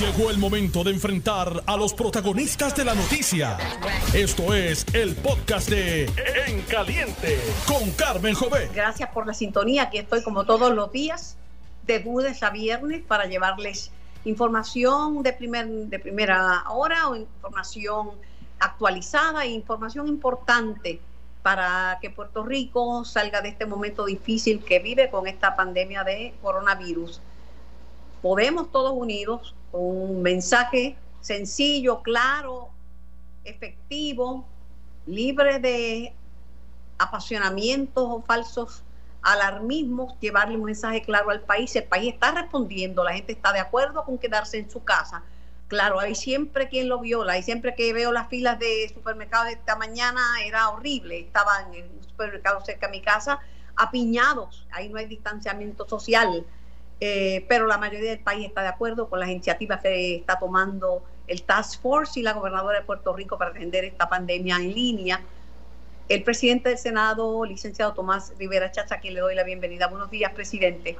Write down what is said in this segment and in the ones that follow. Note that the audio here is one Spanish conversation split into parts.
Llegó el momento de enfrentar a los protagonistas de la noticia. Esto es el podcast de En Caliente con Carmen Jové. Gracias por la sintonía. Aquí estoy como todos los días, de lunes a viernes, para llevarles información de, primer, de primera hora o información actualizada e información importante para que Puerto Rico salga de este momento difícil que vive con esta pandemia de coronavirus. Podemos todos unidos un mensaje sencillo, claro, efectivo, libre de apasionamientos o falsos alarmismos, llevarle un mensaje claro al país. El país está respondiendo, la gente está de acuerdo con quedarse en su casa Claro, hay siempre quien lo viola, hay siempre que veo las filas de supermercados esta mañana era horrible. Estaban en un supermercado cerca de mi casa apiñados, ahí no hay distanciamiento social. Eh, pero la mayoría del país está de acuerdo con las iniciativas que está tomando el Task Force y la gobernadora de Puerto Rico para atender esta pandemia en línea. El presidente del Senado, licenciado Tomás Rivera Chacha, a quien le doy la bienvenida. Buenos días, presidente.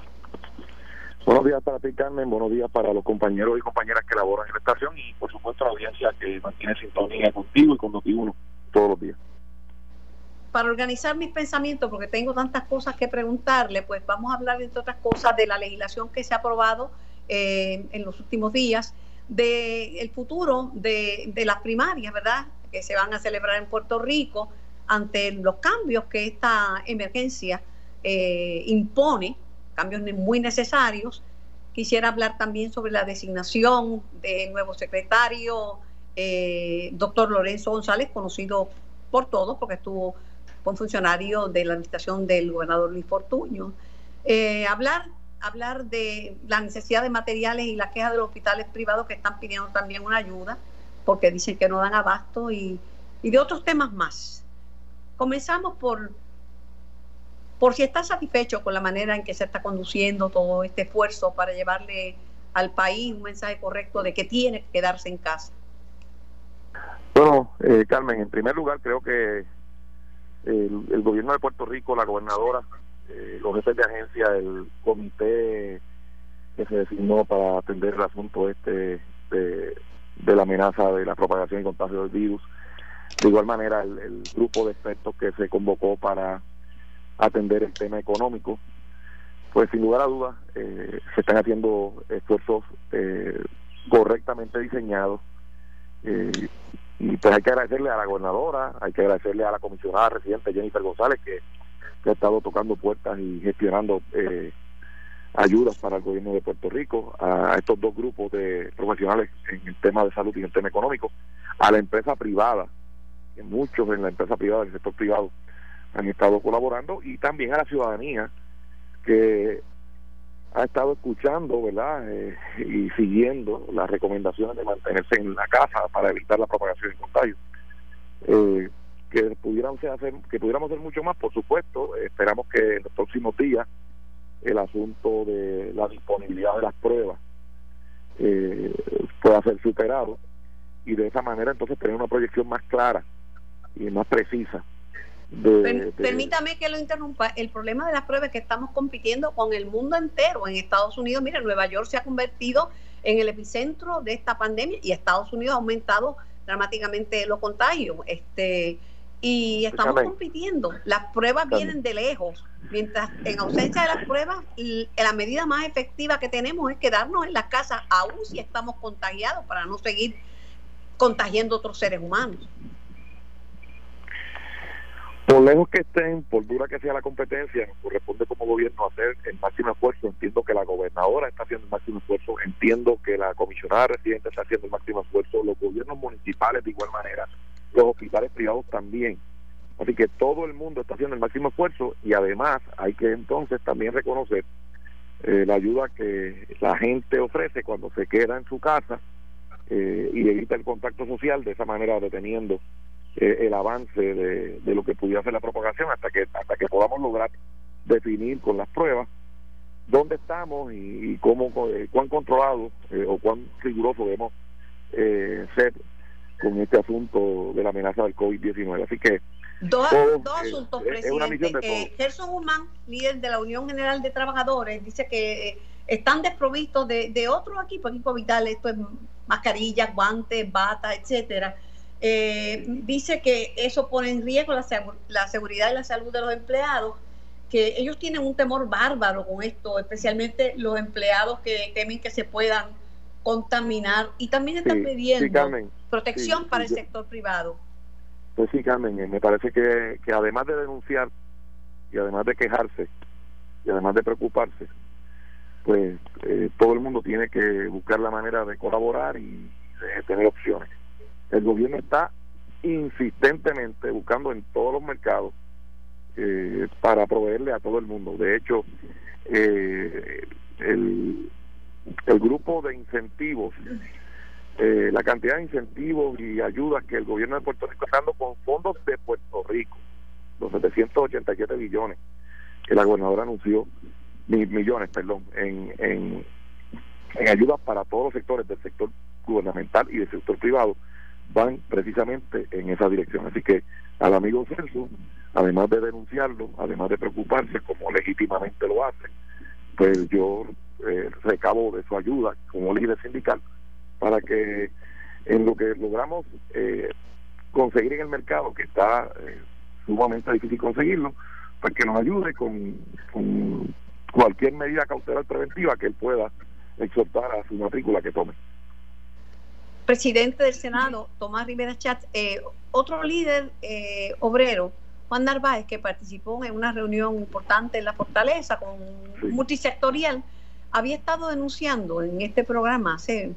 Buenos días para ti, Carmen. Buenos días para los compañeros y compañeras que laboran en la estación y, por supuesto, la audiencia que mantiene sintonía contigo y con Noti1 todos los días. Para organizar mis pensamientos, porque tengo tantas cosas que preguntarle, pues vamos a hablar, entre otras cosas, de la legislación que se ha aprobado eh, en los últimos días, del el futuro de, las primarias, ¿verdad?, que se van a celebrar en Puerto Rico ante los cambios que esta emergencia eh, impone cambios muy necesarios. Quisiera hablar también sobre la designación del nuevo secretario, eh, doctor Lorenzo González, conocido por todos porque estuvo con funcionario de la administración del gobernador Luis Fortuño. Eh, hablar, hablar de la necesidad de materiales y la queja de los hospitales privados que están pidiendo también una ayuda porque dicen que no dan abasto y, y de otros temas más. Comenzamos por por si está satisfecho con la manera en que se está conduciendo todo este esfuerzo para llevarle al país un mensaje correcto de que tiene que quedarse en casa. Bueno, eh, Carmen, en primer lugar creo que el, gobierno de Puerto Rico, la gobernadora, eh, los jefes de agencia, el comité que se designó para atender el asunto este de, la amenaza de la propagación y contagio del virus, de igual manera el grupo de expertos que se convocó para atender el tema económico, pues sin lugar a dudas eh, se están haciendo esfuerzos eh, correctamente diseñados eh, y pues hay que agradecerle a la gobernadora, hay que agradecerle a la comisionada residente Jennifer González que, ha estado tocando puertas y gestionando ayudas para el gobierno de Puerto Rico, a estos dos grupos de profesionales en el tema de salud y en el tema económico, a la empresa privada, que muchos en la empresa privada, del sector privado, han estado colaborando y también a la ciudadanía que ha estado escuchando, ¿verdad? Eh, y siguiendo las recomendaciones de mantenerse en la casa para evitar la propagación del contagio. Eh, que pudiéramos hacer que pudiéramos hacer mucho más, por supuesto. esperamos que en los próximos días el asunto de la disponibilidad de las pruebas eh, pueda ser superado y de esa manera entonces tener una proyección más clara y más precisa Permítame que lo interrumpa. El problema de las pruebas es que estamos compitiendo con el mundo entero. En Estados Unidos, mira, Nueva York se ha convertido en el epicentro de esta pandemia y Estados Unidos ha aumentado dramáticamente los contagios. Este, y estamos compitiendo. Las pruebas vienen de lejos. Mientras en ausencia de las pruebas, la medida más efectiva que tenemos es quedarnos en las casas, aún si estamos contagiados, para no seguir contagiando otros seres humanos. Por lejos que estén, por dura que sea la competencia, nos corresponde como gobierno hacer el máximo esfuerzo. Entiendo que la gobernadora está haciendo el máximo esfuerzo, entiendo que la comisionada residente está haciendo el máximo esfuerzo, los gobiernos municipales de igual manera, los hospitales privados también. Así que todo el mundo está haciendo el máximo esfuerzo y además hay que entonces también reconocer eh, la ayuda que la gente ofrece cuando se queda en su casa eh, y evita el contacto social, de esa manera deteniendo eh, el avance de, lo que pudiera ser la propagación hasta que hasta que podamos lograr definir con las pruebas dónde estamos y, cómo eh, cuán controlado eh, o cuán riguroso debemos ser con este asunto de la amenaza del COVID-19. Así que Dos, asuntos, presidente. Gerson Humán, líder de la Unión General de Trabajadores, dice que están desprovistos de, de otros equipos, equipo vital, esto es mascarillas, guantes, bata, etcétera. Eh, dice que eso pone en riesgo la, la seguridad y la salud de los empleados, que ellos tienen un temor bárbaro con esto, especialmente los empleados que temen que se puedan contaminar y también están pidiendo protección para el sector privado. Pues sí, Carmen, eh, me parece que, que además de denunciar y además de quejarse y además de preocuparse, pues eh, todo el mundo tiene que buscar la manera de colaborar y de tener opciones. El gobierno está insistentemente buscando en todos los mercados eh, para proveerle a todo el mundo. De hecho, eh, el, grupo de incentivos, eh, la cantidad de incentivos y ayudas que el gobierno de Puerto Rico está dando con fondos de Puerto Rico, los 787 billones que la gobernadora anunció, millones, perdón, en, en, en ayudas para todos los sectores del sector gubernamental y del sector privado, van precisamente en esa dirección. Así que al amigo Celso, además de denunciarlo, además de preocuparse como legítimamente lo hace, pues yo eh, recabo de su ayuda como líder sindical para que en lo que logramos eh, conseguir en el mercado, que está eh, sumamente difícil conseguirlo, pues que nos ayude con, con cualquier medida cautelar preventiva que él pueda exhortar a su matrícula que tome. Presidente del Senado, Tomás Rivera Chat, otro líder obrero, Juan Narváez, que participó en una reunión importante en la Fortaleza con multisectorial, había estado denunciando en este programa hace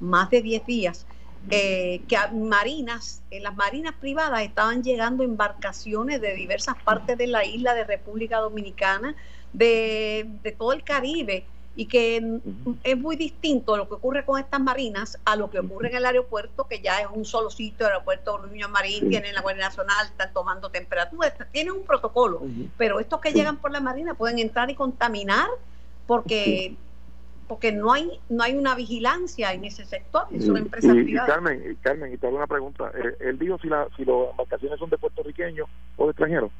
más de 10 días eh, que marinas, en las marinas privadas estaban llegando embarcaciones de diversas partes de la isla de República Dominicana, de, de todo el Caribe, y que es muy distinto lo que ocurre con estas marinas a lo que ocurre en el aeropuerto, que ya es un solo sitio, el aeropuerto Niños Marín, tienen la Guardia Nacional, están tomando temperatura, tienen un protocolo, pero estos que llegan por la marina pueden entrar y contaminar porque porque no hay no hay una vigilancia en ese sector, es una empresa privada. Y Carmen, Carmen, y te hago una pregunta, eh, él dijo si, la, si las embarcaciones son de puertorriqueños o de extranjeros.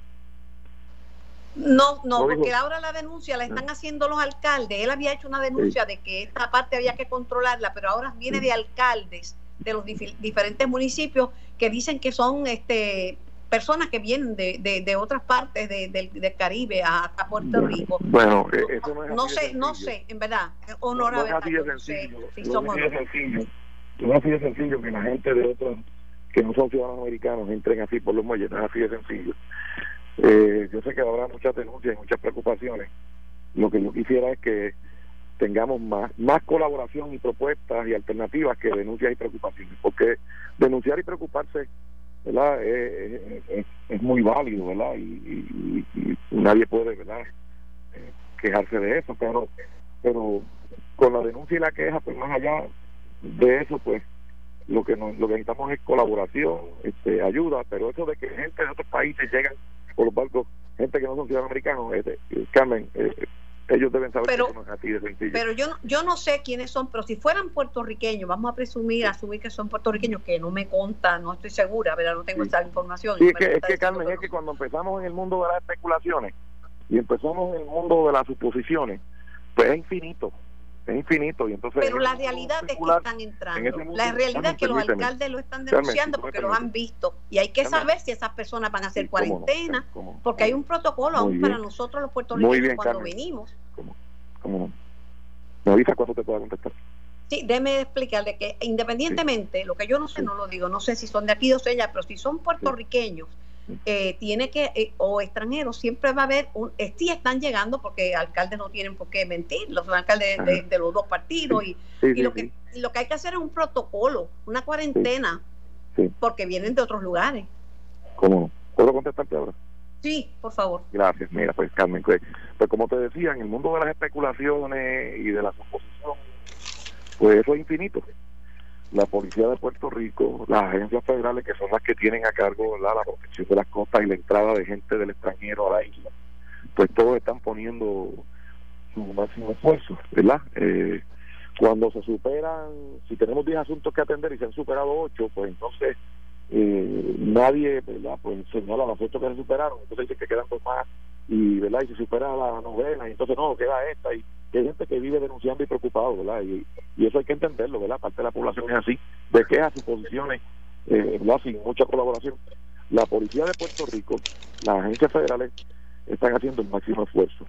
No, no, porque ahora la denuncia la están ah. haciendo los alcaldes. Él había hecho una denuncia de que esta parte había que controlarla, pero ahora viene de alcaldes de los diferentes municipios que dicen que son este personas que vienen de, de, otras partes del, Caribe a, Puerto Rico. Bueno, eh, eso no es No sé, no sé, en verdad, honorable. No, es así de sencillo. no, es sencillo. No es así de sencillo que la gente de otros que no son ciudadanos americanos entren así por los muelles, no es así de sencillo. Eh, yo sé que habrá muchas denuncias y muchas preocupaciones. Lo que yo quisiera es que tengamos más, más colaboración y propuestas y alternativas que denuncias y preocupaciones, porque denunciar y preocuparse ¿verdad? Es, muy válido, ¿verdad? Y, nadie puede, ¿verdad? Eh, quejarse de eso, pero, pero con la denuncia y la queja, pues más allá de eso, pues lo que nos, lo que necesitamos es colaboración, este, ayuda, pero eso de que gente de otros países llegan por los barcos, gente que no son ciudadanos americanos, este, Carmen, eh, ellos deben saber pero, que no es así de sencillo. Pero yo, yo no sé quiénes son, pero si fueran puertorriqueños, vamos a presumir, asumir que son puertorriqueños, que no me conta, no estoy segura, pero no tengo esa información. Sí, es que, es que Carmen, es que cuando empezamos en el mundo de las especulaciones y empezamos en el mundo de las suposiciones, pues es infinito es infinito y entonces pero la realidad es que están entrando la realidad es que los alcaldes lo están denunciando porque lo han visto y hay que saber si esas personas van a hacer cuarentena porque hay un protocolo aún para nosotros los puertorriqueños cuando venimos. ¿Cómo, me avisa cuándo te pueda contestar. Sí, déme explicarle que independientemente, lo que yo no sé, no lo digo, no sé si son de aquí o de allá, pero si son puertorriqueños, eh, tiene que, eh, o extranjeros, siempre va a haber, un, eh, sí están llegando porque alcaldes no tienen por qué mentir, los alcaldes de, los dos partidos, y, lo, que, lo que hay que hacer es un protocolo, una cuarentena, porque vienen de otros lugares. ¿Cómo? ¿Puedo contestarte ahora? Sí, por favor. Gracias. Mira, pues Carmen, pues, pues, como te decía, en el mundo de las especulaciones y de la suposición, pues eso es infinito la Policía de Puerto Rico, las agencias federales que son las que tienen a cargo la protección de las costas y la entrada de gente del extranjero a la isla, pues todos están poniendo su máximo esfuerzo, ¿verdad? Eh, cuando se superan, si tenemos 10 asuntos que atender y se han superado 8, pues entonces eh, nadie, ¿verdad? Pues señala los asuntos que se superaron, entonces dice que quedan dos más y, ¿verdad? Y se supera la novela y entonces no, queda esta y hay gente que vive denunciando y preocupado, ¿verdad? Y, eso hay que entenderlo, ¿verdad? Parte de la población es así, de quejas y posiciones, eh. Sin mucha colaboración. La policía de Puerto Rico, las agencias federales están haciendo el máximo esfuerzo.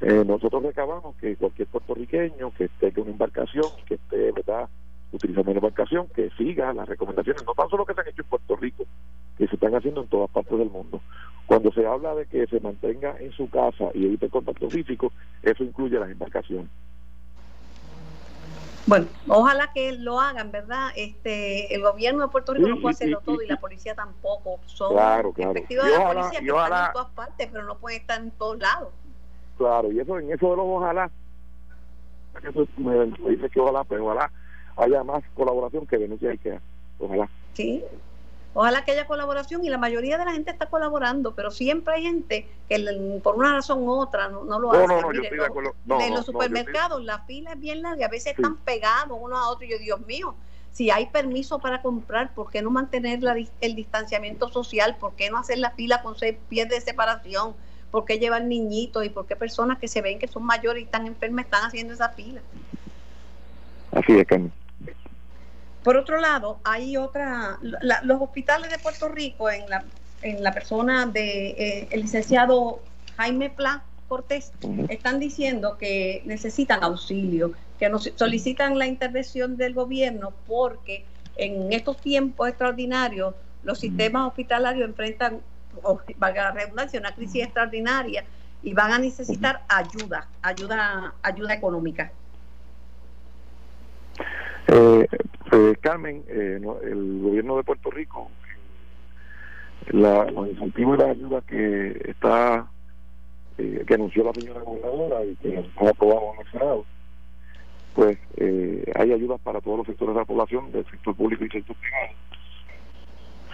Eh, nosotros recabamos que cualquier puertorriqueño que esté con una embarcación, que esté, ¿verdad? utilizando una embarcación, que siga las recomendaciones, no tan solo que se han hecho en Puerto Rico, que se están haciendo en todas partes del mundo. Cuando se habla de que se mantenga en su casa y evite el contacto físico, eso incluye las embarcaciones. Bueno, ojalá que lo hagan, ¿verdad? Este, el gobierno de Puerto Rico no puede hacerlo todo y la policía tampoco. Son claro, claro. de la policía que están en todas partes, pero no pueden estar en todos lados. Claro, y eso en eso de los ojalá, eso me, dice que ojalá, pero ojalá haya más colaboración que denuncia que ojalá. Sí, Ojalá que haya colaboración y la mayoría de la gente está colaborando, pero siempre hay gente que por una razón u otra no, lo hace. en los supermercados la fila es bien larga, a veces están pegados unos a otros y yo, Dios mío, si hay permiso para comprar, ¿por qué no mantener el distanciamiento social? ¿Por qué no hacer la fila con seis pies de separación? ¿Por qué llevar niñitos? ¿Y por qué personas que se ven que son mayores y están enfermas están haciendo esa fila? Así es, Carmen. Por otro lado, hay otra, los hospitales de Puerto Rico en la, en la persona de eh, el licenciado Jaime Pla Cortés están diciendo que necesitan auxilio, que nos solicitan la intervención del gobierno porque en estos tiempos extraordinarios los sistemas hospitalarios enfrentan, valga la redundancia, una crisis extraordinaria y van a necesitar ayuda, ayuda, ayuda económica. Eh, eh, Carmen, eh, el gobierno de Puerto Rico, la, los incentivos y las ayudas que está eh, que anunció la señora gobernadora y que ha aprobado en el Senado, pues eh, hay ayudas para todos los sectores de la población, del sector público y sector privado.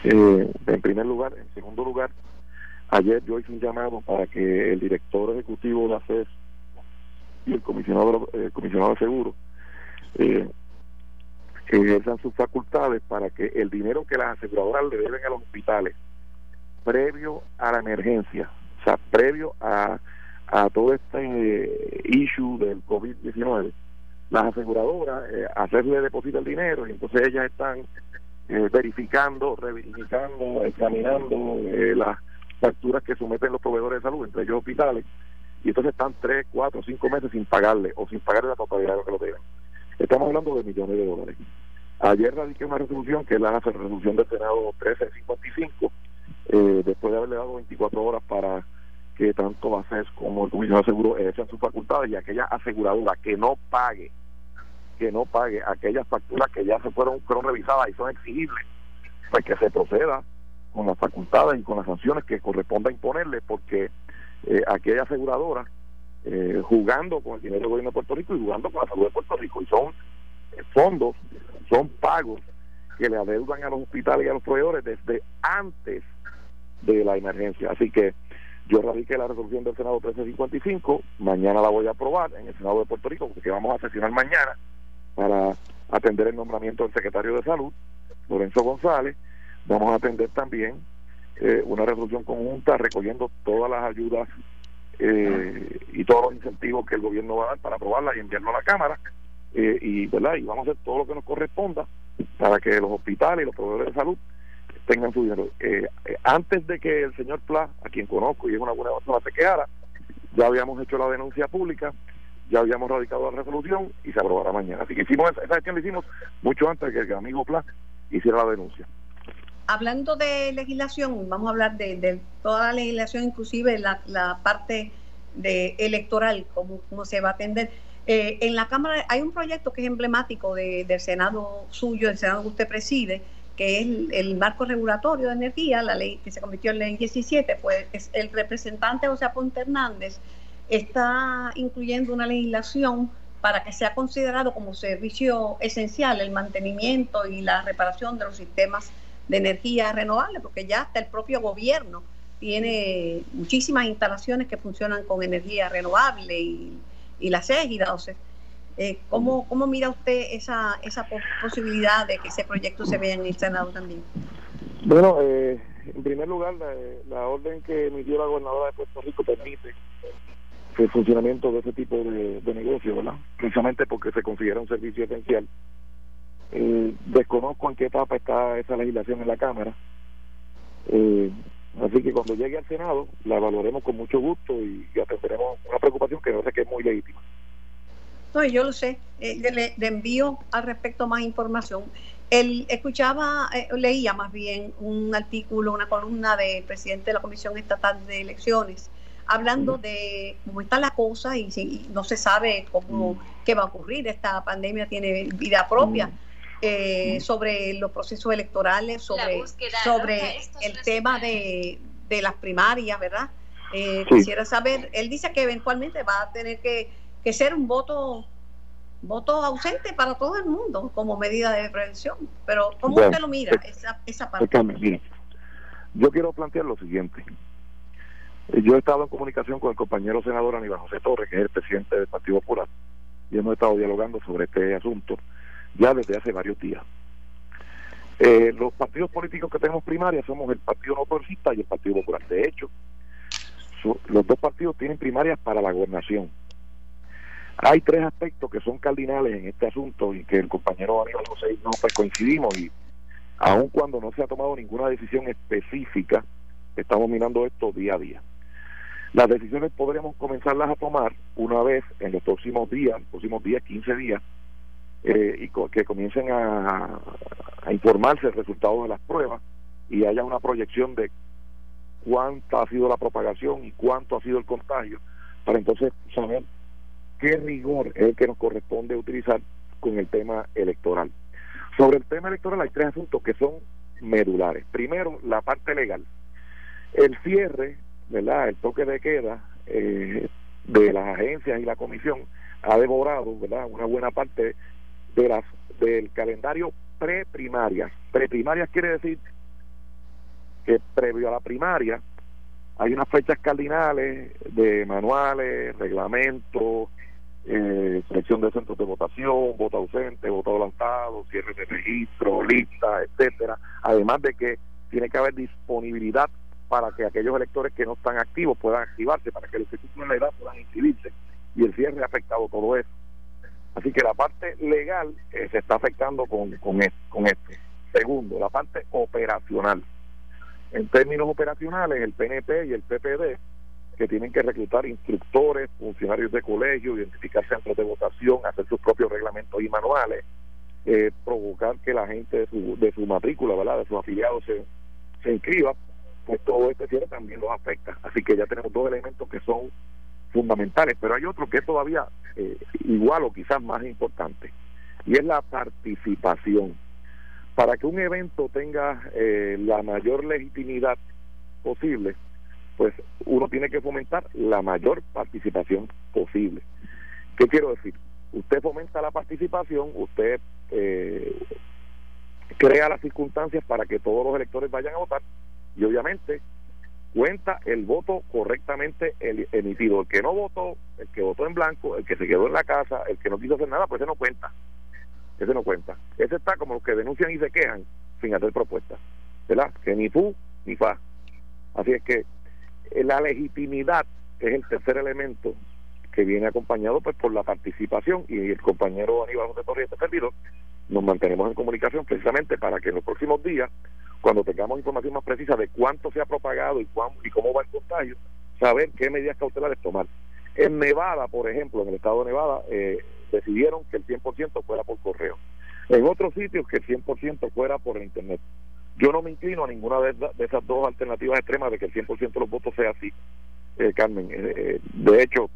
En primer lugar, en segundo lugar, ayer yo hice un llamado para que el director ejecutivo de la CES y el comisionado, el comisionado de seguros eh, ejerzan sus facultades para que el dinero que las aseguradoras le deben a los hospitales previo a la emergencia, o sea, previo a, a todo este eh, issue del COVID-19, las aseguradoras eh, hacerle depositar el dinero y entonces ellas están eh, verificando, reverificando, examinando eh, las facturas que someten los proveedores de salud, entre ellos hospitales, y entonces están tres, cuatro, cinco meses sin pagarle o sin pagarle la totalidad de lo que lo deben. Estamos hablando de millones de dólares. Ayer radiqué una resolución que es la resolución del Senado 1355, eh, después de haberle dado 24 horas para que tanto BACES como el Comisión de Seguro ejercen sus facultades y aquella aseguradora que no pague, que no pague aquellas facturas que ya se fueron, fueron revisadas y son exigibles, pues que se proceda con las facultades y con las sanciones que corresponda imponerle, porque eh, aquella aseguradora eh, jugando con el dinero del gobierno de Puerto Rico y jugando con la salud de Puerto Rico. Y son eh, fondos, son pagos que le adeudan a los hospitales y a los proveedores desde antes de la emergencia. Así que yo radiqué la resolución del Senado 1355, mañana la voy a aprobar en el Senado de Puerto Rico, porque vamos a sesionar mañana para atender el nombramiento del secretario de Salud, Lorenzo González. Vamos a atender también eh, una resolución conjunta recogiendo todas las ayudas eh, y todos los incentivos que el gobierno va a dar para aprobarla y enviarlo a la Cámara. Eh, y, ¿verdad? y vamos a hacer todo lo que nos corresponda para que los hospitales y los proveedores de salud tengan su dinero. Eh, antes de que el señor Pla, a quien conozco y es una buena persona, se quedara, ya habíamos hecho la denuncia pública, ya habíamos radicado la resolución y se aprobará mañana. Así que hicimos esa, esa gestión hicimos mucho antes de que el amigo Pla hiciera la denuncia hablando de legislación, vamos a hablar de, toda la legislación, inclusive la, la parte de electoral, cómo, cómo se va a atender. Eh, en la Cámara hay un proyecto que es emblemático del Senado suyo, el Senado que usted preside, que es el, marco regulatorio de energía, la ley que se convirtió en ley 17, pues es el representante José Aponte Hernández está incluyendo una legislación para que sea considerado como servicio esencial el mantenimiento y la reparación de los sistemas de energía renovable, porque ya hasta el propio gobierno tiene muchísimas instalaciones que funcionan con energía renovable y, y las égida. O eh, ¿cómo, ¿Cómo mira usted esa, esa posibilidad de que ese proyecto se vea en el Senado también? Bueno, eh, en primer lugar, la, orden que emitió la gobernadora de Puerto Rico permite el funcionamiento de ese tipo de, negocio, ¿verdad? Precisamente porque se considera un servicio esencial. Eh, desconozco en qué etapa está esa legislación en la Cámara. Eh, así que cuando llegue al Senado la evaluaremos con mucho gusto y, atenderemos una preocupación que no sé que es muy legítima. No, yo lo sé. Eh, le, envío al respecto más información. Él escuchaba, leía más bien un artículo, una columna del presidente de la Comisión Estatal de Elecciones, hablando de cómo está la cosa y, no se sabe cómo qué va a ocurrir. Esta pandemia tiene vida propia. Eh, sobre los procesos electorales, sobre, sobre el tema de, de, las primarias, ¿verdad? Eh, quisiera saber, él dice que eventualmente va a tener que, que ser un voto voto ausente para todo el mundo como medida de prevención. Pero ¿cómo usted lo mira, esa, esa parte? yo quiero plantear lo siguiente. Yo he estado en comunicación con el compañero senador Aníbal José Torres, que es el presidente del Partido Popular, y hemos estado dialogando sobre este asunto ya desde hace varios días. Eh, los partidos políticos que tenemos primarias somos el Partido No Progresista y el Partido Popular. De hecho, los dos partidos tienen primarias para la gobernación. Hay tres aspectos que son cardinales en este asunto y que el compañero Aníbal José no pues coincidimos y aun cuando no se ha tomado ninguna decisión específica, estamos mirando esto día a día. Las decisiones podremos comenzarlas a tomar una vez en los próximos días, próximos días, 15 días, eh, y que comiencen a, informarse el resultado de las pruebas y haya una proyección de cuánta ha sido la propagación y cuánto ha sido el contagio, para entonces saber qué rigor es el que nos corresponde utilizar con el tema electoral. Sobre el tema electoral hay tres asuntos que son medulares. Primero, la parte legal. El cierre, ¿verdad? El toque de queda eh, de las agencias y la comisión ha devorado, ¿verdad? Una buena parte de las del calendario preprimarias. Preprimarias quiere decir que previo a la primaria hay unas fechas cardinales de manuales, reglamentos, eh, selección de centros de votación, voto ausente, voto adelantado, cierre de registro, lista, etcétera. Además de que tiene que haber disponibilidad para que aquellos electores que no están activos puedan activarse, para que los que cumplen la edad puedan inscribirse. Y el cierre ha afectado todo eso. Así que la parte legal eh, se está afectando con, con, esto. Segundo, la parte operacional. En términos operacionales, el PNP y el PPD, que tienen que reclutar instructores, funcionarios de colegio, identificar centros de votación, hacer sus propios reglamentos y manuales, eh, provocar que la gente de su, de su matrícula, ¿verdad? de sus afiliados se, se inscriba, pues todo este cierre también los afecta. Así que ya tenemos dos elementos que son fundamentales, pero hay otro que es todavía eh, igual o quizás más importante, y es la participación. Para que un evento tenga eh, la mayor legitimidad posible, pues uno tiene que fomentar la mayor participación posible. ¿Qué quiero decir? Usted fomenta la participación, usted eh, crea las circunstancias para que todos los electores vayan a votar y obviamente cuenta el voto correctamente emitido. El que no votó, el que votó en blanco, el que se quedó en la casa, el que no quiso hacer nada, pues ese no cuenta. Ese no cuenta. Ese está como los que denuncian y se quejan sin hacer propuestas. ¿Verdad? Que ni fu ni fa. Así es que eh, la legitimidad es el tercer elemento que viene acompañado pues por la participación y el compañero Aníbal José Torres este servidor nos mantenemos en comunicación precisamente para que en los próximos días cuando tengamos información más precisa de cuánto se ha propagado y, y cómo va el contagio, saber qué medidas cautelares tomar. En Nevada, por ejemplo, en el estado de Nevada, eh, decidieron que el 100% fuera por correo. En otros sitios que el 100% fuera por Internet. Yo no me inclino a ninguna de, esas dos alternativas extremas de que el 100% de los votos sea así, eh, Carmen. Eh, de hecho,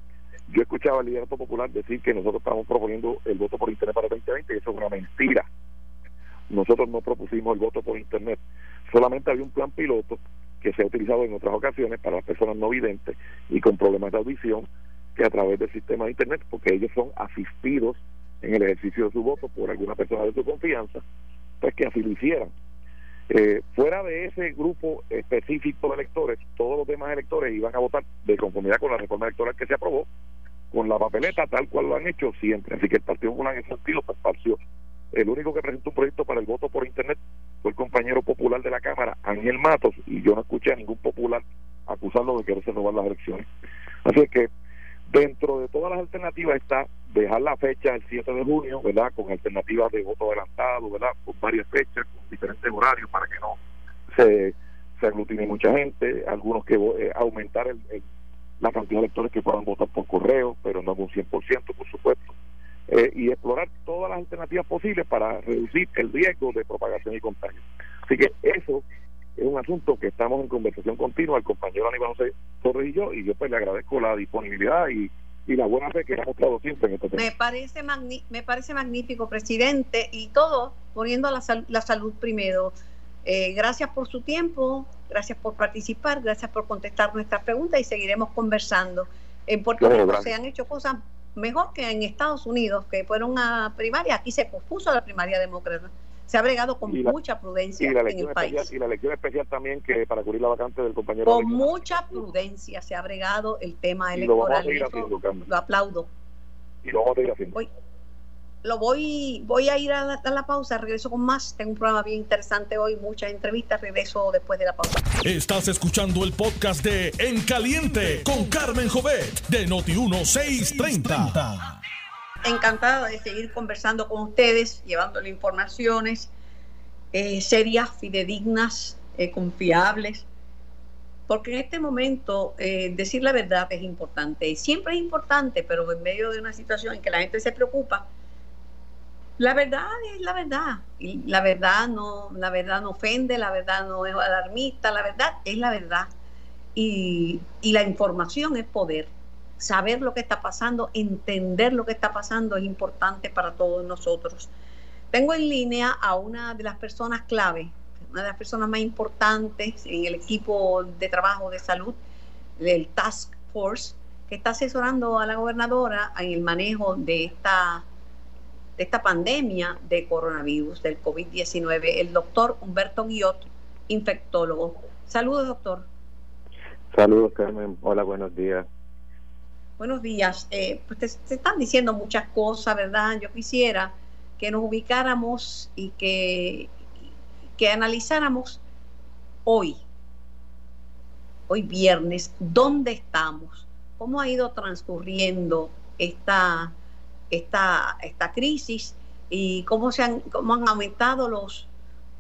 yo escuchaba al liderato popular decir que nosotros estamos proponiendo el voto por Internet para el 2020 y eso es una mentira. Nosotros no propusimos el voto por Internet. Solamente había un plan piloto que se ha utilizado en otras ocasiones para las personas no videntes y con problemas de audición, que a través del sistema de Internet, porque ellos son asistidos en el ejercicio de su voto por alguna persona de su confianza, pues que así lo hicieran. Eh, fuera de ese grupo específico de electores, todos los demás electores iban a votar de conformidad con la reforma electoral que se aprobó, con la papeleta tal cual lo han hecho siempre. Así que el Partido Popular en ese sentido pues, el único que presentó un proyecto para el voto por Internet fue el compañero popular de la Cámara, Ángel Matos, y yo no escuché a ningún popular acusarlo de quererse robar las elecciones. Así que Dentro de todas las alternativas está dejar la fecha el 7 de junio, ¿verdad? Con alternativas de voto adelantado, ¿verdad? Con varias fechas, con diferentes horarios para que no se, se aglutine mucha gente, algunos que eh, aumentar el, la cantidad de electores que puedan votar por correo, pero no un 100%, por supuesto. Eh, y explorar las alternativas posibles para reducir el riesgo de propagación y contagio. Así que eso es un asunto que estamos en conversación continua, el compañero Aníbal José Torres y yo, y yo pues le agradezco la disponibilidad y, y la buena fe que ha mostrado siempre en este tema. Me parece, me parece magnífico, presidente, y todo poniendo la, la salud primero. Eh, gracias por su tiempo, gracias por participar, gracias por contestar nuestras preguntas y seguiremos conversando. En Puerto Rico se han hecho cosas mejor que en Estados Unidos, que fueron a primaria, aquí se pospuso la primaria demócrata se ha bregado con mucha prudencia en el país. y la elección especial también que para cubrir la vacante del compañero. Con mucha prudencia se ha bregado el tema electoral. Lo, aplaudo. Y lo vamos a seguir haciendo. Lo voy, voy a ir a la, a la, pausa, regreso con más. Tengo un programa bien interesante hoy, muchas entrevistas, regreso después de la pausa. Estás escuchando el podcast de En Caliente con Carmen Jovet de Noti 1630 encantada de seguir conversando con ustedes, llevándole informaciones eh, serias, fidedignas, eh, confiables, porque en este momento eh, decir la verdad es importante, siempre es importante, pero en medio de una situación en que la gente se preocupa, la verdad es la verdad, la verdad no, la verdad no ofende, la verdad no es alarmista, la verdad es la verdad, y, y la información es poder. Saber lo que está pasando, entender lo que está pasando es importante para todos nosotros. Tengo en línea a una de las personas clave, una de las personas más importantes en el equipo de trabajo de salud del Task Force, que está asesorando a la gobernadora en el manejo de esta, de esta pandemia de coronavirus, del COVID-19, el doctor Humberto Guillot, infectólogo. Saludos, doctor. Saludos, Carmen. Hola, buenos días. Buenos días. Eh, pues te, están diciendo muchas cosas, ¿verdad? Yo quisiera que nos ubicáramos y que, que analizáramos hoy, hoy viernes, dónde estamos, cómo ha ido transcurriendo esta, esta, esta crisis y cómo, se han, cómo han aumentado los,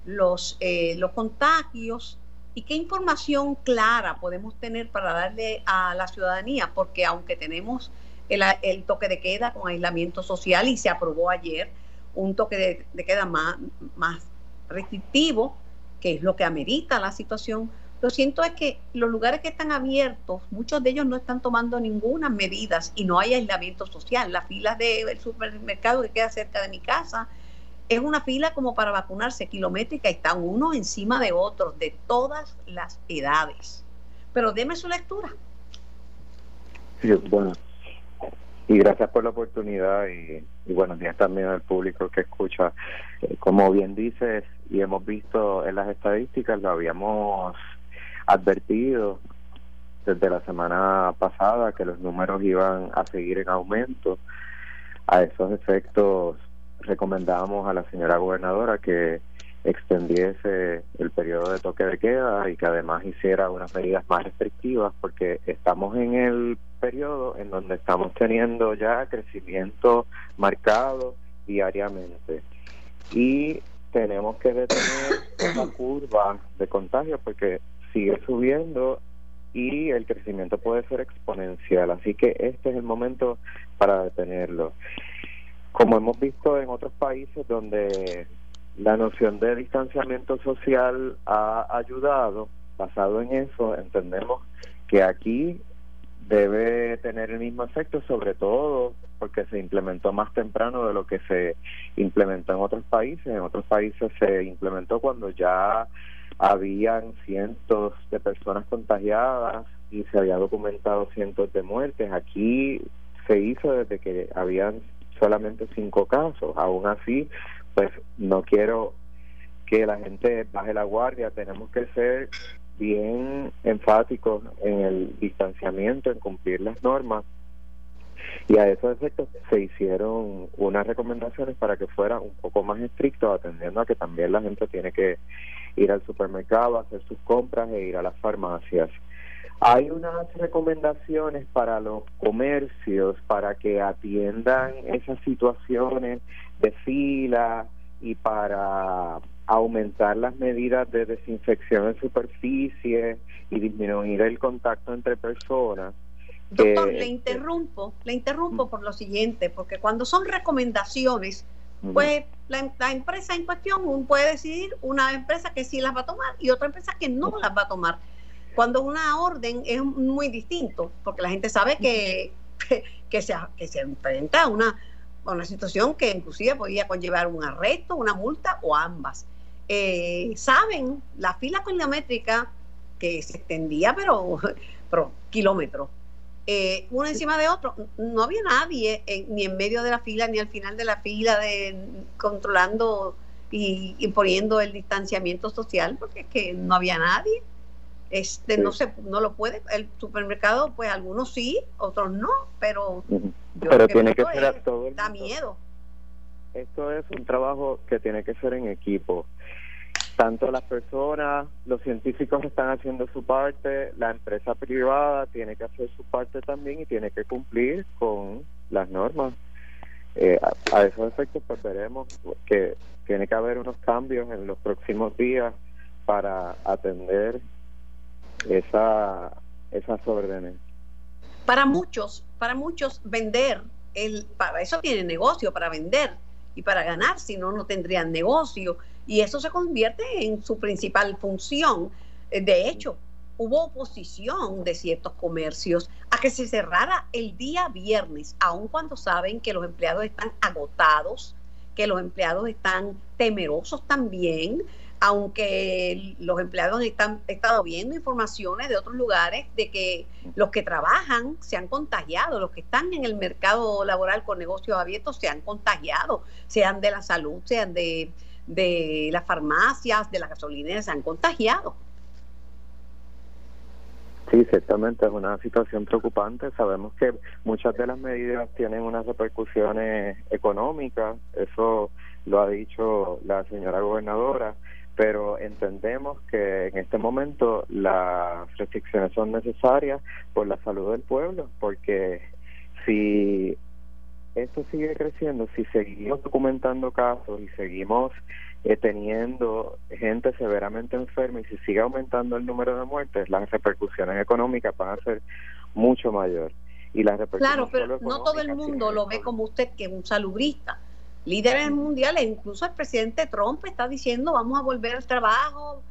los, eh, los contagios ¿Y qué información clara podemos tener para darle a la ciudadanía? Porque aunque tenemos el, toque de queda con aislamiento social y se aprobó ayer un toque de, queda más, más restrictivo, que es lo que amerita la situación, lo siento es que los lugares que están abiertos, muchos de ellos no están tomando ninguna medidas y no hay aislamiento social. Las filas del supermercado que queda cerca de mi casa es una fila como para vacunarse kilométrica y están unos encima de otros de todas las edades. Pero deme su lectura. Bueno. Y gracias por la oportunidad y, buenos días también al público que escucha. Eh, como bien dices y hemos visto en las estadísticas, lo habíamos advertido desde la semana pasada que los números iban a seguir en aumento. A esos efectos recomendábamos a la señora gobernadora que extendiese el periodo de toque de queda y que además hiciera unas medidas más restrictivas porque estamos en el periodo en donde estamos teniendo ya crecimiento marcado diariamente y tenemos que detener esa curva de contagio porque sigue subiendo y el crecimiento puede ser exponencial así que este es el momento para detenerlo como hemos visto en otros países donde la noción de distanciamiento social ha ayudado, basado en eso, entendemos que aquí debe tener el mismo efecto, sobre todo porque se implementó más temprano de lo que se implementó en otros países. En otros países se implementó cuando ya habían cientos de personas contagiadas y se había documentado cientos de muertes. Aquí se hizo desde que habían solamente cinco casos. Aún así, pues no quiero que la gente baje la guardia, tenemos que ser bien enfáticos en el distanciamiento, en cumplir las normas. Y a esos efectos se hicieron unas recomendaciones para que fuera un poco más estricto, atendiendo a que también la gente tiene que ir al supermercado, hacer sus compras e ir a las farmacias. Hay unas recomendaciones para los comercios para que atiendan esas situaciones de fila y para aumentar las medidas de desinfección en superficie y disminuir el contacto entre personas. Doctor, le interrumpo, le interrumpo por lo siguiente, porque cuando son recomendaciones, pues la, la, empresa en cuestión puede decidir una empresa que sí las va a tomar y otra empresa que no las va a tomar. Cuando una orden es muy distinto, porque la gente sabe que, que, se, que se enfrenta a una, a una situación que inclusive podría conllevar un arresto, una multa o ambas. Eh, saben la fila kilométrica que se extendía, pero, pero kilómetros, eh, uno encima de otro. No había nadie ni en medio de la fila ni al final de la fila de controlando y imponiendo el distanciamiento social, porque es que no había nadie. Este no se no lo puede el supermercado pues algunos sí otros no pero pero tiene que ser todo da miedo. Esto es un trabajo que tiene que ser en equipo tanto las personas los científicos están haciendo su parte la empresa privada tiene que hacer su parte también y tiene que cumplir con las normas eh, a, esos efectos pues veremos que tiene que haber unos cambios en los próximos días para atender esa, esas órdenes. Para muchos, para muchos vender, el, para eso tiene negocio, para vender y para ganar, si no, no tendrían negocio. Y eso se convierte en su principal función. Eh, de hecho, hubo oposición de ciertos comercios a que se cerrara el día viernes, aun cuando saben que los empleados están agotados, que los empleados están temerosos también, aunque los empleados están estado viendo informaciones de otros lugares de que los que trabajan se han contagiado, los que están en el mercado laboral con negocios abiertos se han contagiado, sean de la salud, sean de, de las farmacias, de las gasolineras, se han contagiado. Sí, ciertamente es una situación preocupante. Sabemos que muchas de las medidas tienen unas repercusiones económicas, eso lo ha dicho la señora gobernadora pero entendemos que en este momento las restricciones son necesarias por la salud del pueblo, porque si esto sigue creciendo, si seguimos documentando casos y seguimos eh, teniendo gente severamente enferma y si sigue aumentando el número de muertes, las repercusiones económicas van a ser mucho mayores. Y las claro, pero no todo el mundo lo ve como usted, que es un salubrista líderes mundiales, incluso el presidente Trump está diciendo vamos a volver al trabajo,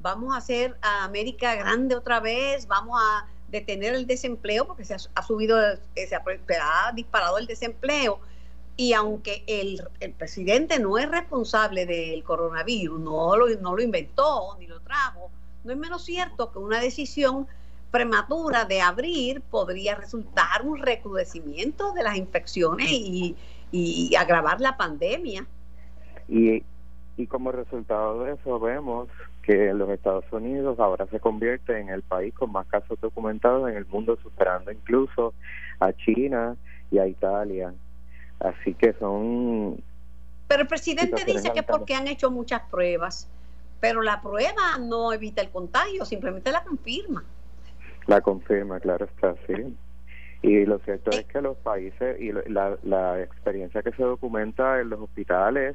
vamos a hacer a América grande otra vez, vamos a detener el desempleo porque se ha, subido, eh, se ha, disparado el desempleo. Y aunque el, el, presidente no es responsable del coronavirus, no lo, no lo inventó ni lo trajo, no es menos cierto que una decisión prematura de abrir podría resultar un recrudecimiento de las infecciones y, y agravar la pandemia. Y, y como resultado de eso vemos que los Estados Unidos ahora se convierte en el país con más casos documentados en el mundo, superando incluso a China y a Italia. Así que son... Pero el presidente dice que porque han hecho muchas pruebas, pero la prueba no evita el contagio, simplemente la confirma. La confirma, claro está, sí. Y lo cierto es que los países y la, la experiencia que se documenta en los hospitales,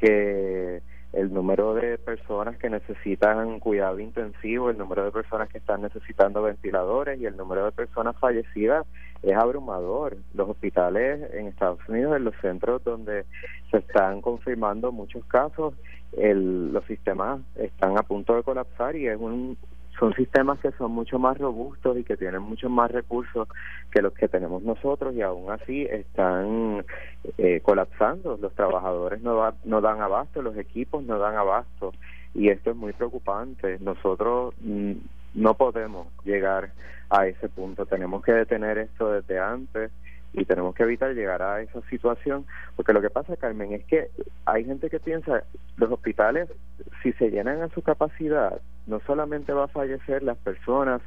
que el número de personas que necesitan cuidado intensivo, el número de personas que están necesitando ventiladores y el número de personas fallecidas es abrumador. Los hospitales en Estados Unidos, en los centros donde se están confirmando muchos casos, el, los sistemas están a punto de colapsar y es un, son sistemas que son mucho más robustos y que tienen muchos más recursos que los que tenemos nosotros y aún así están eh, colapsando. Los trabajadores no, no dan abasto, los equipos no dan abasto y esto es muy preocupante. Nosotros mm, no podemos llegar a ese punto, tenemos que detener esto desde antes y tenemos que evitar llegar a esa situación, porque lo que pasa, Carmen, es que hay gente que piensa, los hospitales, si se llenan a su capacidad, no solamente va a fallecer las personas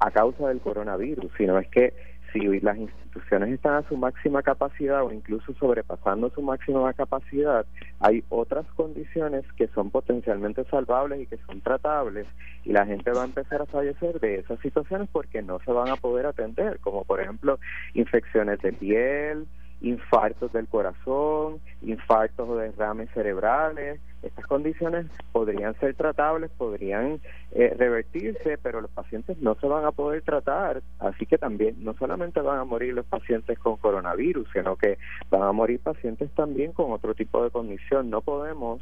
a causa del coronavirus, sino es que si las instituciones están a su máxima capacidad o incluso sobrepasando su máxima capacidad, hay otras condiciones que son potencialmente salvables y que son tratables y la gente va a empezar a fallecer de esas situaciones porque no se van a poder atender, como por ejemplo infecciones de piel, infartos del corazón, infartos o derrames cerebrales. Estas condiciones podrían ser tratables, podrían eh, revertirse, pero los pacientes no se van a poder tratar. Así que también no solamente van a morir los pacientes con coronavirus, sino que van a morir pacientes también con otro tipo de condición. No podemos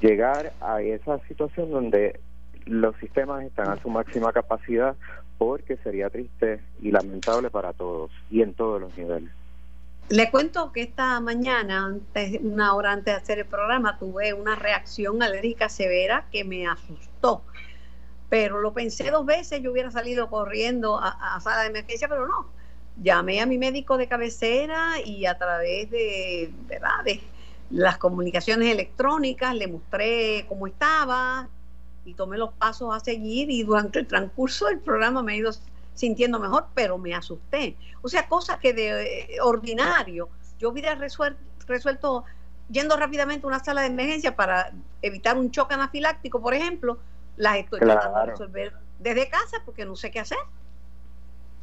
llegar a esa situación donde los sistemas están a su máxima capacidad porque sería triste y lamentable para todos y en todos los niveles. Le cuento que esta mañana, antes, una hora antes de hacer el programa, tuve una reacción alérgica severa que me asustó. Pero lo pensé dos veces, yo hubiera salido corriendo a, sala de emergencia, pero no. Llamé a mi médico de cabecera y a través de, ¿verdad? de las comunicaciones electrónicas le mostré cómo estaba y tomé los pasos a seguir y durante el transcurso del programa me he ido sintiendo mejor, pero me asusté. O sea, cosas que de eh, ordinario yo hubiera resuelto, resuelto yendo rápidamente a una sala de emergencia para evitar un choque anafiláctico, por ejemplo, las estoy tratando de resolver desde casa porque no sé qué hacer.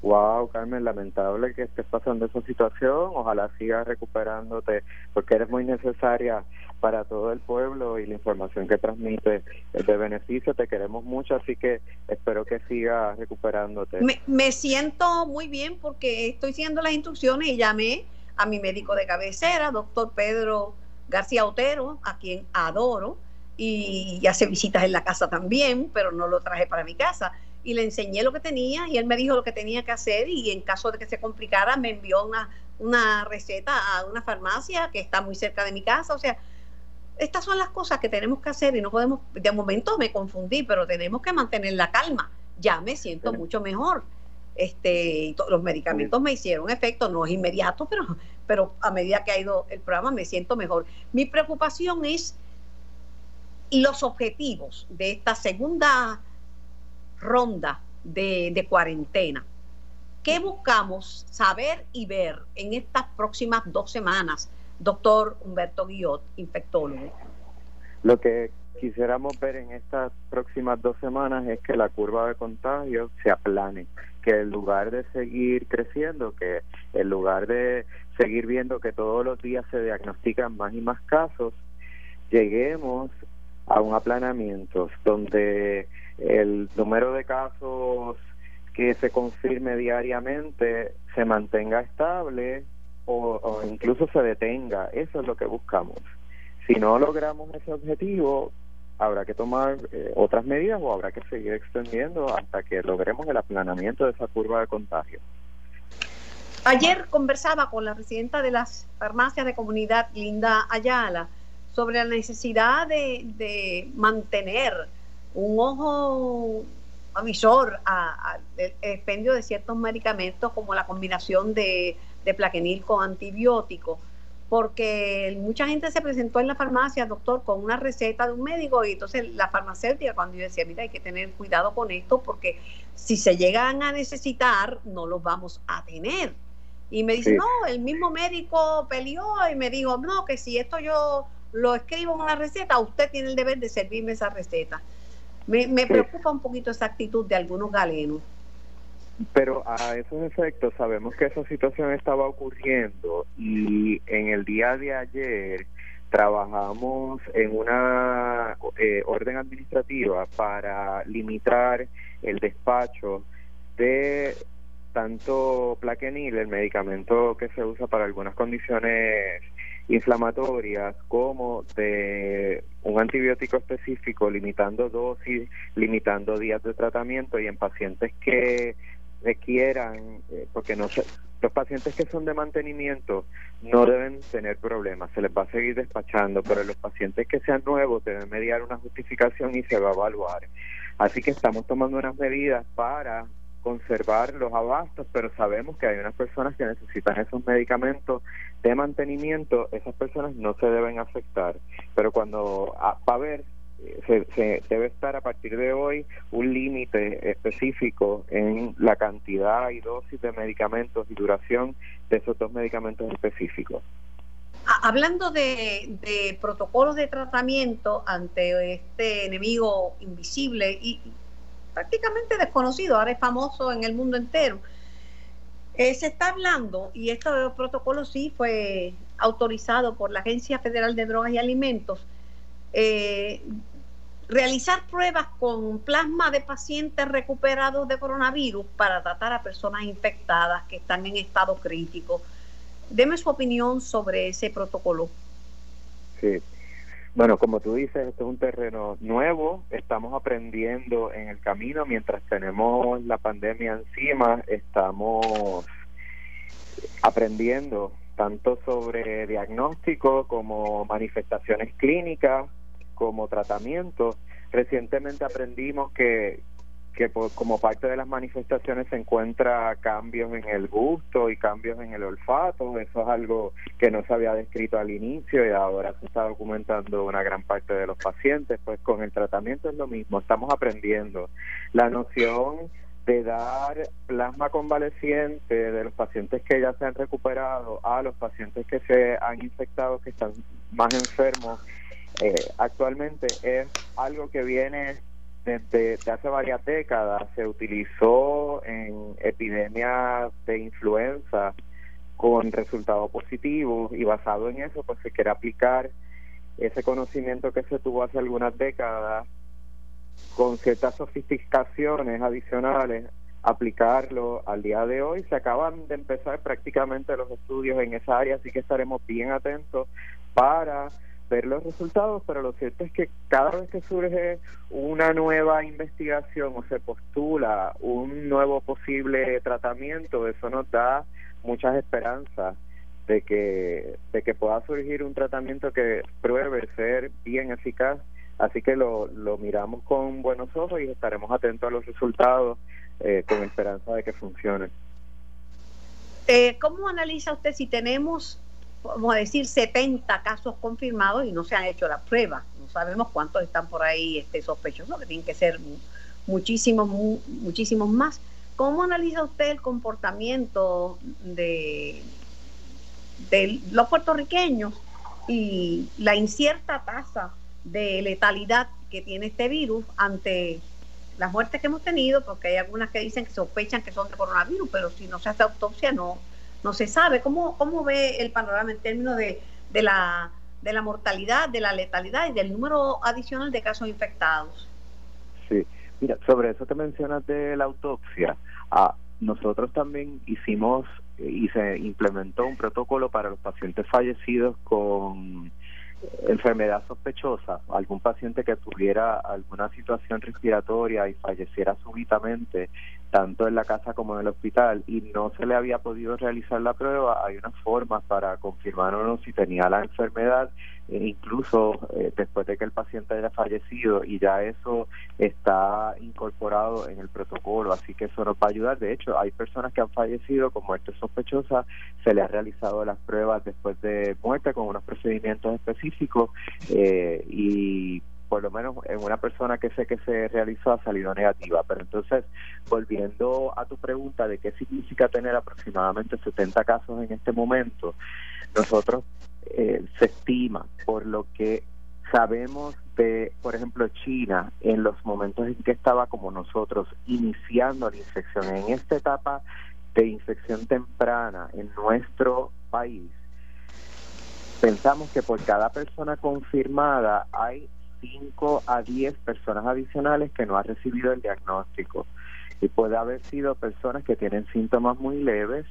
Wow, Carmen, lamentable que estés pasando esa situación. Ojalá sigas recuperándote porque eres muy necesaria para todo el pueblo y la información que transmite es de beneficio. Te queremos mucho, así que espero que sigas recuperándote. Me, siento muy bien porque estoy siguiendo las instrucciones y llamé a mi médico de cabecera, doctor Pedro García Otero, a quien adoro, y hace visitas en la casa también, pero no lo traje para mi casa y le enseñé lo que tenía y él me dijo lo que tenía que hacer y en caso de que se complicara me envió una, una receta a una farmacia que está muy cerca de mi casa. O sea, estas son las cosas que tenemos que hacer y no podemos, de momento me confundí, pero tenemos que mantener la calma. Ya me siento mucho mejor. Este, los medicamentos me hicieron efecto, no es inmediato, pero, pero a medida que ha ido el programa me siento mejor. Mi preocupación es los objetivos de esta segunda ronda de, cuarentena. ¿Qué buscamos saber y ver en estas próximas dos semanas, doctor Humberto Guillot, infectólogo? Lo que quisiéramos ver en estas próximas dos semanas es que la curva de contagio se aplane, que en lugar de seguir creciendo, que en lugar de seguir viendo que todos los días se diagnostican más y más casos, lleguemos a un aplanamiento donde el número de casos que se confirme diariamente se mantenga estable o, incluso se detenga. Eso es lo que buscamos. Si no logramos ese objetivo, habrá que tomar eh, otras medidas o habrá que seguir extendiendo hasta que logremos el aplanamiento de esa curva de contagio. Ayer conversaba con la presidenta de las farmacias de comunidad, Linda Ayala, sobre la necesidad de, de mantener un ojo avisor al expendio de ciertos medicamentos como la combinación de, de plaquenil con antibiótico, porque mucha gente se presentó en la farmacia, doctor, con una receta de un médico y entonces la farmacéutica cuando yo decía, mira, hay que tener cuidado con esto porque si se llegan a necesitar, no los vamos a tener. Y me dice, no, el mismo médico peleó y me dijo, no, que si esto yo lo escribo en una receta, usted tiene el deber de servirme esa receta. Me, me preocupa un poquito esa actitud de algunos galenos. Pero a esos efectos sabemos que esa situación estaba ocurriendo y en el día de ayer trabajamos en una eh, orden administrativa para limitar el despacho de tanto plaquenil, el medicamento que se usa para algunas condiciones inflamatorias como de un antibiótico específico, limitando dosis, limitando días de tratamiento y en pacientes que requieran, eh, porque no los pacientes que son de mantenimiento no deben tener problemas, se les va a seguir despachando, pero los pacientes que sean nuevos deben mediar una justificación y se va a evaluar. Así que estamos tomando unas medidas para conservar los abastos, pero sabemos que hay unas personas que necesitan esos medicamentos de mantenimiento, esas personas no se deben afectar. Pero cuando va a haber se, debe estar a partir de hoy un límite específico en la cantidad y dosis de medicamentos y duración de esos dos medicamentos específicos. Hablando de, de protocolos de tratamiento ante este enemigo invisible y prácticamente desconocido, ahora es famoso en el mundo entero, eh, se está hablando, y este protocolo sí fue autorizado por la Agencia Federal de Drogas y Alimentos, eh, realizar pruebas con plasma de pacientes recuperados de coronavirus para tratar a personas infectadas que están en estado crítico. Deme su opinión sobre ese protocolo. Sí. Bueno, como tú dices, esto es un terreno nuevo, estamos aprendiendo en el camino mientras tenemos la pandemia encima, estamos aprendiendo tanto sobre diagnóstico como manifestaciones clínicas, como tratamiento. Recientemente aprendimos que, que como parte de las manifestaciones se encuentra cambios en el gusto y cambios en el olfato. Eso es algo que no se había descrito al inicio y ahora se está documentando una gran parte de los pacientes. Pues con el tratamiento es lo mismo, estamos aprendiendo. La noción de dar plasma convaleciente de los pacientes que ya se han recuperado a los pacientes que se han infectado, que están más enfermos eh, actualmente es algo que viene desde hace varias décadas. Se utilizó en epidemias de influenza con resultados positivos y basado en eso pues se quiere aplicar ese conocimiento que se tuvo hace algunas décadas con ciertas sofisticaciones adicionales aplicarlo al día de hoy. Se acaban de empezar prácticamente los estudios en esa área, así que estaremos bien atentos para ver los resultados, pero lo cierto es que cada vez que surge una nueva investigación o se postula un nuevo posible tratamiento, eso nos da muchas esperanzas de que, de que pueda surgir un tratamiento que pruebe ser bien eficaz. Así que lo, lo miramos con buenos ojos y estaremos atentos a los resultados eh, con esperanza de que funcione. Eh, ¿Cómo analiza usted si tenemos vamos a decir, 70 casos confirmados y no se han hecho las pruebas. No sabemos cuántos están por ahí este, sospechosos, que tienen que ser muchísimos, muchísimos más. ¿Cómo analiza usted el comportamiento de, de los puertorriqueños y la incierta tasa de letalidad que tiene este virus ante las muertes que hemos tenido? Porque hay algunas que dicen que sospechan que son de coronavirus, pero si no se hace autopsia no, no se sabe. ¿Cómo, cómo ve el panorama en términos de, de, la, de la mortalidad, de la letalidad y del número adicional de casos infectados? Sí, mira, sobre eso que mencionas de la autopsia, ah, nosotros también hicimos y se implementó un protocolo para los pacientes fallecidos con enfermedad sospechosa, algún paciente que tuviera alguna situación respiratoria y falleciera súbitamente, tanto en la casa como en el hospital, y no se le había podido realizar la prueba, hay unas formas para confirmar o no si tenía la enfermedad, e incluso eh, después de que el paciente haya fallecido, y ya eso está incorporado en el protocolo, así que eso nos va a ayudar. De hecho, hay personas que han fallecido con muerte sospechosa, se le ha realizado las pruebas después de muerte con unos procedimientos específicos eh, y por lo menos en una persona que sé que se realizó ha salido negativa. Pero entonces, volviendo a tu pregunta de qué significa tener aproximadamente 70 casos en este momento, nosotros eh, se estima por lo que sabemos de, por ejemplo, China, en los momentos en que estaba como nosotros iniciando la infección, en esta etapa de infección temprana en nuestro país, pensamos que por cada persona confirmada hay 5 a 10 personas adicionales que no han recibido el diagnóstico. Y puede haber sido personas que tienen síntomas muy leves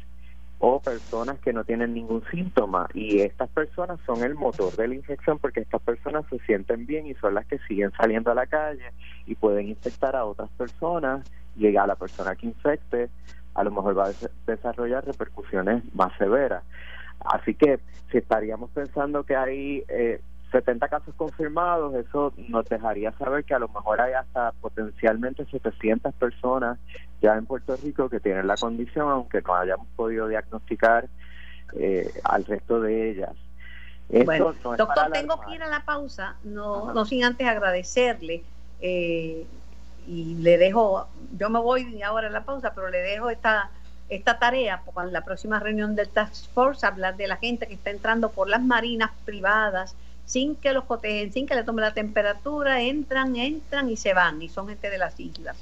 o personas que no tienen ningún síntoma. Y estas personas son el motor de la infección porque estas personas se sienten bien y son las que siguen saliendo a la calle y pueden infectar a otras personas. Y a la persona que infecte, a lo mejor va a desarrollar repercusiones más severas. Así que si estaríamos pensando que hay eh, 70 casos confirmados, eso nos dejaría saber que a lo mejor hay hasta potencialmente 700 personas ya en Puerto Rico que tienen la condición, aunque no hayamos podido diagnosticar eh, al resto de ellas. bueno, doctor, tengo que ir a la pausa, no, no sin antes agradecerle eh, y le dejo, yo me voy ahora a la pausa, pero le dejo esta esta tarea para la próxima reunión del Task Force, hablar de la gente que está entrando por las marinas privadas sin que los cotejen, sin que le tomen la temperatura, entran, entran y se van, y son gente de las islas.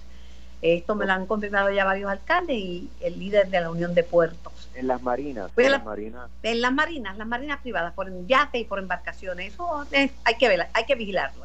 Esto me lo han confirmado ya varios alcaldes y el líder de la Unión de Puertos. En las marinas. en, las marinas. en las marinas, las marinas privadas, por yate y por embarcaciones. Eso hay que ver, hay que vigilarlo.